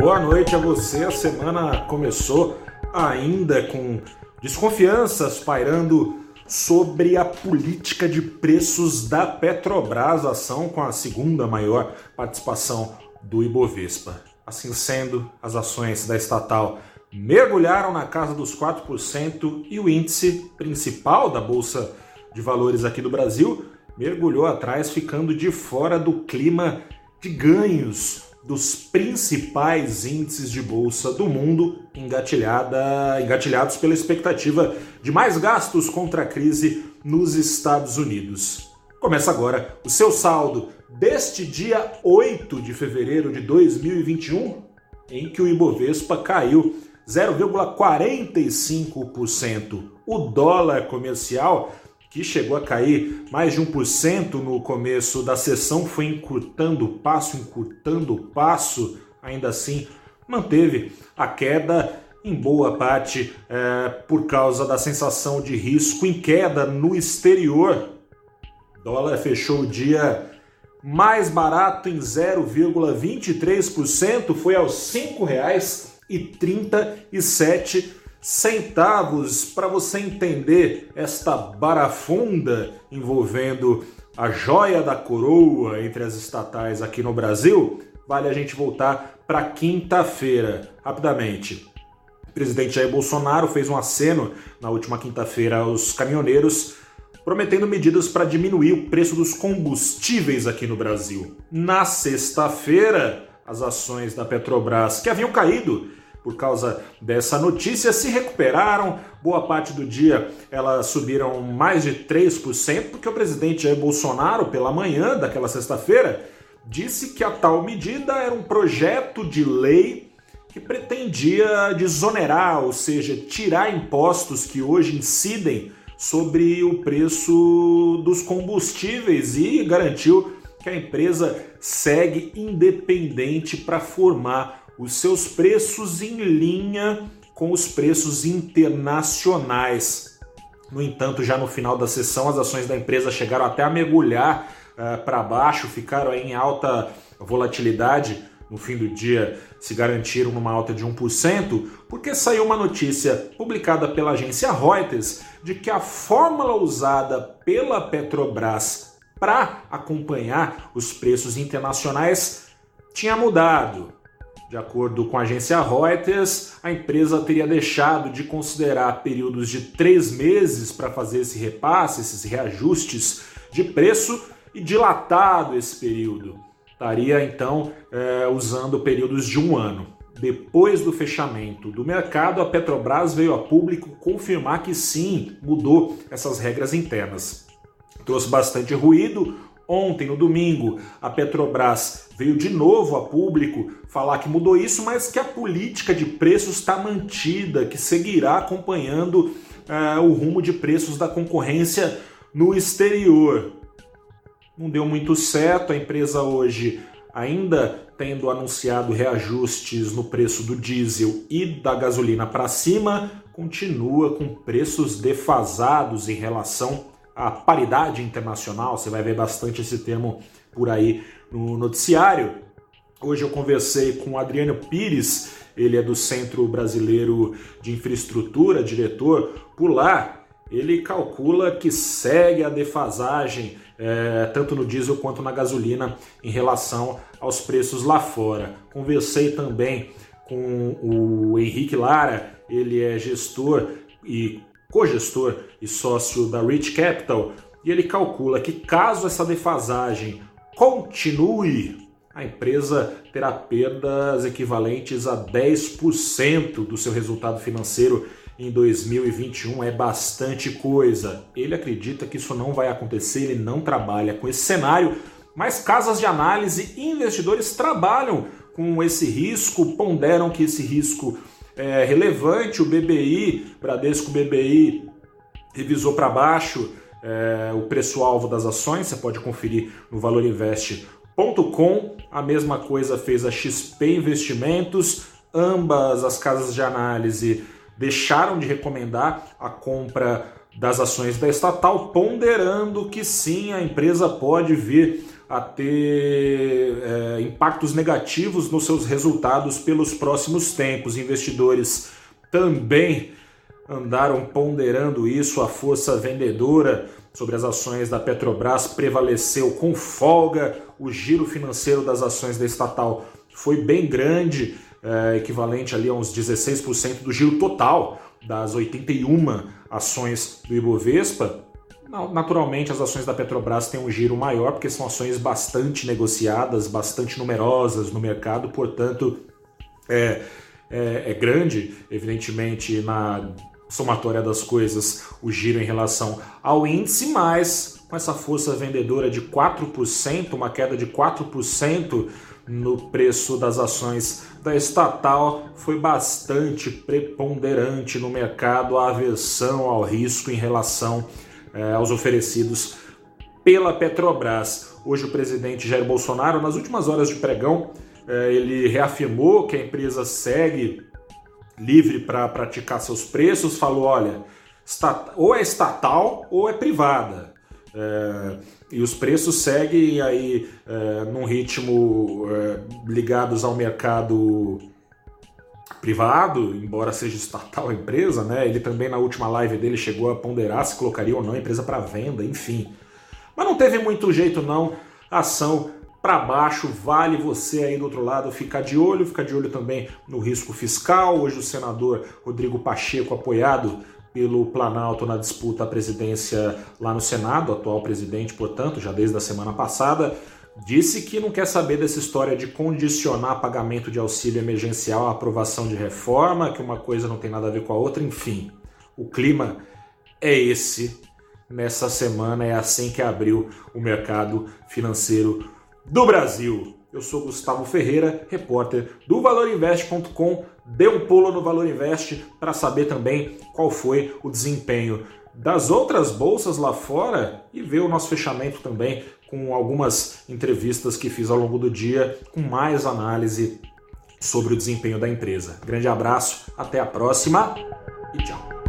Boa noite a você. A semana começou ainda com desconfianças pairando sobre a política de preços da Petrobras, ação com a segunda maior participação do Ibovespa. Assim sendo, as ações da estatal mergulharam na casa dos 4% e o índice principal da Bolsa de Valores aqui do Brasil mergulhou atrás, ficando de fora do clima de ganhos dos principais índices de bolsa do mundo, engatilhados pela expectativa de mais gastos contra a crise nos Estados Unidos. Começa agora o seu saldo deste dia 8 de fevereiro de 2021, em que o Ibovespa caiu 0,45%. O dólar comercial que chegou a cair mais de 1% no começo da sessão, foi encurtando o passo, encurtando o passo, ainda assim manteve a queda em boa parte é, por causa da sensação de risco em queda no exterior. O dólar fechou o dia mais barato em 0,23%, foi aos R$ 5,37 centavos para você entender esta barafunda envolvendo a joia da coroa entre as estatais aqui no Brasil, vale a gente voltar para quinta-feira, rapidamente. O presidente Jair Bolsonaro fez um aceno na última quinta-feira aos caminhoneiros, prometendo medidas para diminuir o preço dos combustíveis aqui no Brasil. Na sexta-feira, as ações da Petrobras, que haviam caído por causa dessa notícia se recuperaram. Boa parte do dia elas subiram mais de 3%, porque o presidente Jair Bolsonaro, pela manhã daquela sexta-feira, disse que a tal medida era um projeto de lei que pretendia desonerar, ou seja, tirar impostos que hoje incidem sobre o preço dos combustíveis e garantiu que a empresa segue independente para formar os seus preços em linha com os preços internacionais. No entanto, já no final da sessão, as ações da empresa chegaram até a mergulhar uh, para baixo, ficaram em alta volatilidade. No fim do dia, se garantiram numa alta de 1%, porque saiu uma notícia publicada pela agência Reuters de que a fórmula usada pela Petrobras para acompanhar os preços internacionais tinha mudado. De acordo com a agência Reuters, a empresa teria deixado de considerar períodos de três meses para fazer esse repasse, esses reajustes de preço e dilatado esse período. Estaria então é, usando períodos de um ano. Depois do fechamento do mercado, a Petrobras veio a público confirmar que sim, mudou essas regras internas. Trouxe bastante ruído, Ontem, no domingo, a Petrobras veio de novo a público falar que mudou isso, mas que a política de preços está mantida, que seguirá acompanhando uh, o rumo de preços da concorrência no exterior. Não deu muito certo, a empresa hoje ainda tendo anunciado reajustes no preço do diesel e da gasolina para cima, continua com preços defasados em relação a paridade internacional, você vai ver bastante esse termo por aí no noticiário. Hoje eu conversei com Adriano Pires, ele é do Centro Brasileiro de Infraestrutura, diretor por lá. Ele calcula que segue a defasagem é, tanto no diesel quanto na gasolina em relação aos preços lá fora. Conversei também com o Henrique Lara, ele é gestor e cogestor e sócio da Rich Capital, e ele calcula que caso essa defasagem continue, a empresa terá perdas equivalentes a 10% do seu resultado financeiro em 2021 é bastante coisa. Ele acredita que isso não vai acontecer, ele não trabalha com esse cenário, mas casas de análise e investidores trabalham com esse risco, ponderam que esse risco é, relevante. O BBI, Bradesco BBI, revisou para baixo é, o preço-alvo das ações. Você pode conferir no valorinvest.com. A mesma coisa fez a XP Investimentos. Ambas as casas de análise deixaram de recomendar a compra das ações da estatal, ponderando que sim, a empresa pode vir a ter é, impactos negativos nos seus resultados pelos próximos tempos. Investidores também andaram ponderando isso, a força vendedora sobre as ações da Petrobras prevaleceu com folga, o giro financeiro das ações da estatal foi bem grande, é, equivalente ali a uns 16% do giro total das 81 ações do Ibovespa. Naturalmente, as ações da Petrobras têm um giro maior, porque são ações bastante negociadas, bastante numerosas no mercado, portanto, é, é, é grande, evidentemente, na somatória das coisas, o giro em relação ao índice, mas com essa força vendedora de 4%, uma queda de 4% no preço das ações da estatal, foi bastante preponderante no mercado a aversão ao risco em relação eh, aos oferecidos pela Petrobras. Hoje o presidente Jair Bolsonaro, nas últimas horas de pregão, eh, ele reafirmou que a empresa segue livre para praticar seus preços, falou, olha, ou é estatal ou é privada. É, e os preços seguem aí é, num ritmo é, ligados ao mercado privado, embora seja estatal a empresa, né? Ele também na última live dele chegou a ponderar se colocaria ou não a empresa para venda, enfim. Mas não teve muito jeito não. Ação para baixo, vale você aí do outro lado ficar de olho, ficar de olho também no risco fiscal. Hoje o senador Rodrigo Pacheco, apoiado pelo Planalto na disputa à presidência lá no Senado, atual presidente, portanto, já desde a semana passada, disse que não quer saber dessa história de condicionar pagamento de auxílio emergencial à aprovação de reforma, que uma coisa não tem nada a ver com a outra, enfim. O clima é esse nessa semana, é assim que abriu o mercado financeiro do Brasil. Eu sou Gustavo Ferreira, repórter do ValorInvest.com. Dê um pulo no Valor Invest para saber também qual foi o desempenho das outras bolsas lá fora e ver o nosso fechamento também com algumas entrevistas que fiz ao longo do dia com mais análise sobre o desempenho da empresa. Grande abraço, até a próxima e tchau.